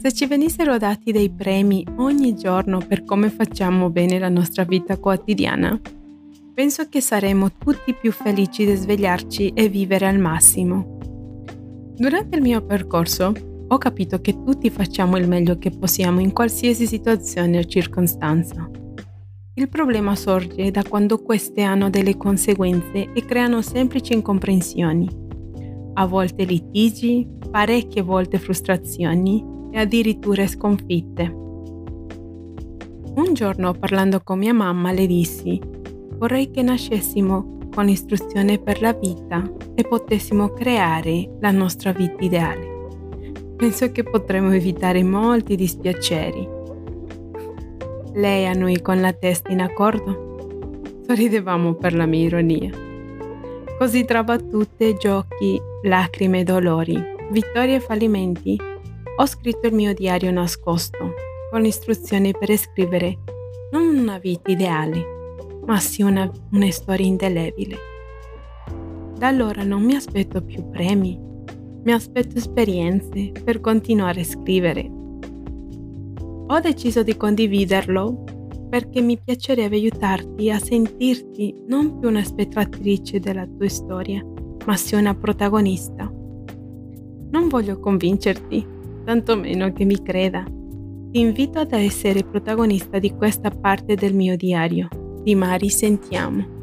Se ci venissero dati dei premi ogni giorno per come facciamo bene la nostra vita quotidiana, penso che saremmo tutti più felici di svegliarci e vivere al massimo. Durante il mio percorso ho capito che tutti facciamo il meglio che possiamo in qualsiasi situazione o circostanza. Il problema sorge da quando queste hanno delle conseguenze e creano semplici incomprensioni, a volte litigi, parecchie volte frustrazioni e addirittura sconfitte. Un giorno parlando con mia mamma le dissi, vorrei che nascessimo con istruzione per la vita e potessimo creare la nostra vita ideale. Penso che potremmo evitare molti dispiaceri. Lei a noi con la testa in accordo? Sorridevamo per la mia ironia. Così tra battute, giochi, lacrime e dolori, vittorie e fallimenti, ho scritto il mio diario nascosto, con istruzioni per scrivere non una vita ideale, ma sì una, una storia indelebile. Da allora non mi aspetto più premi, mi aspetto esperienze per continuare a scrivere. Ho deciso di condividerlo perché mi piacerebbe aiutarti a sentirti non più una spettatrice della tua storia, ma sì una protagonista. Non voglio convincerti, tantomeno che mi creda. Ti invito ad essere protagonista di questa parte del mio diario. Di Mari sentiamo.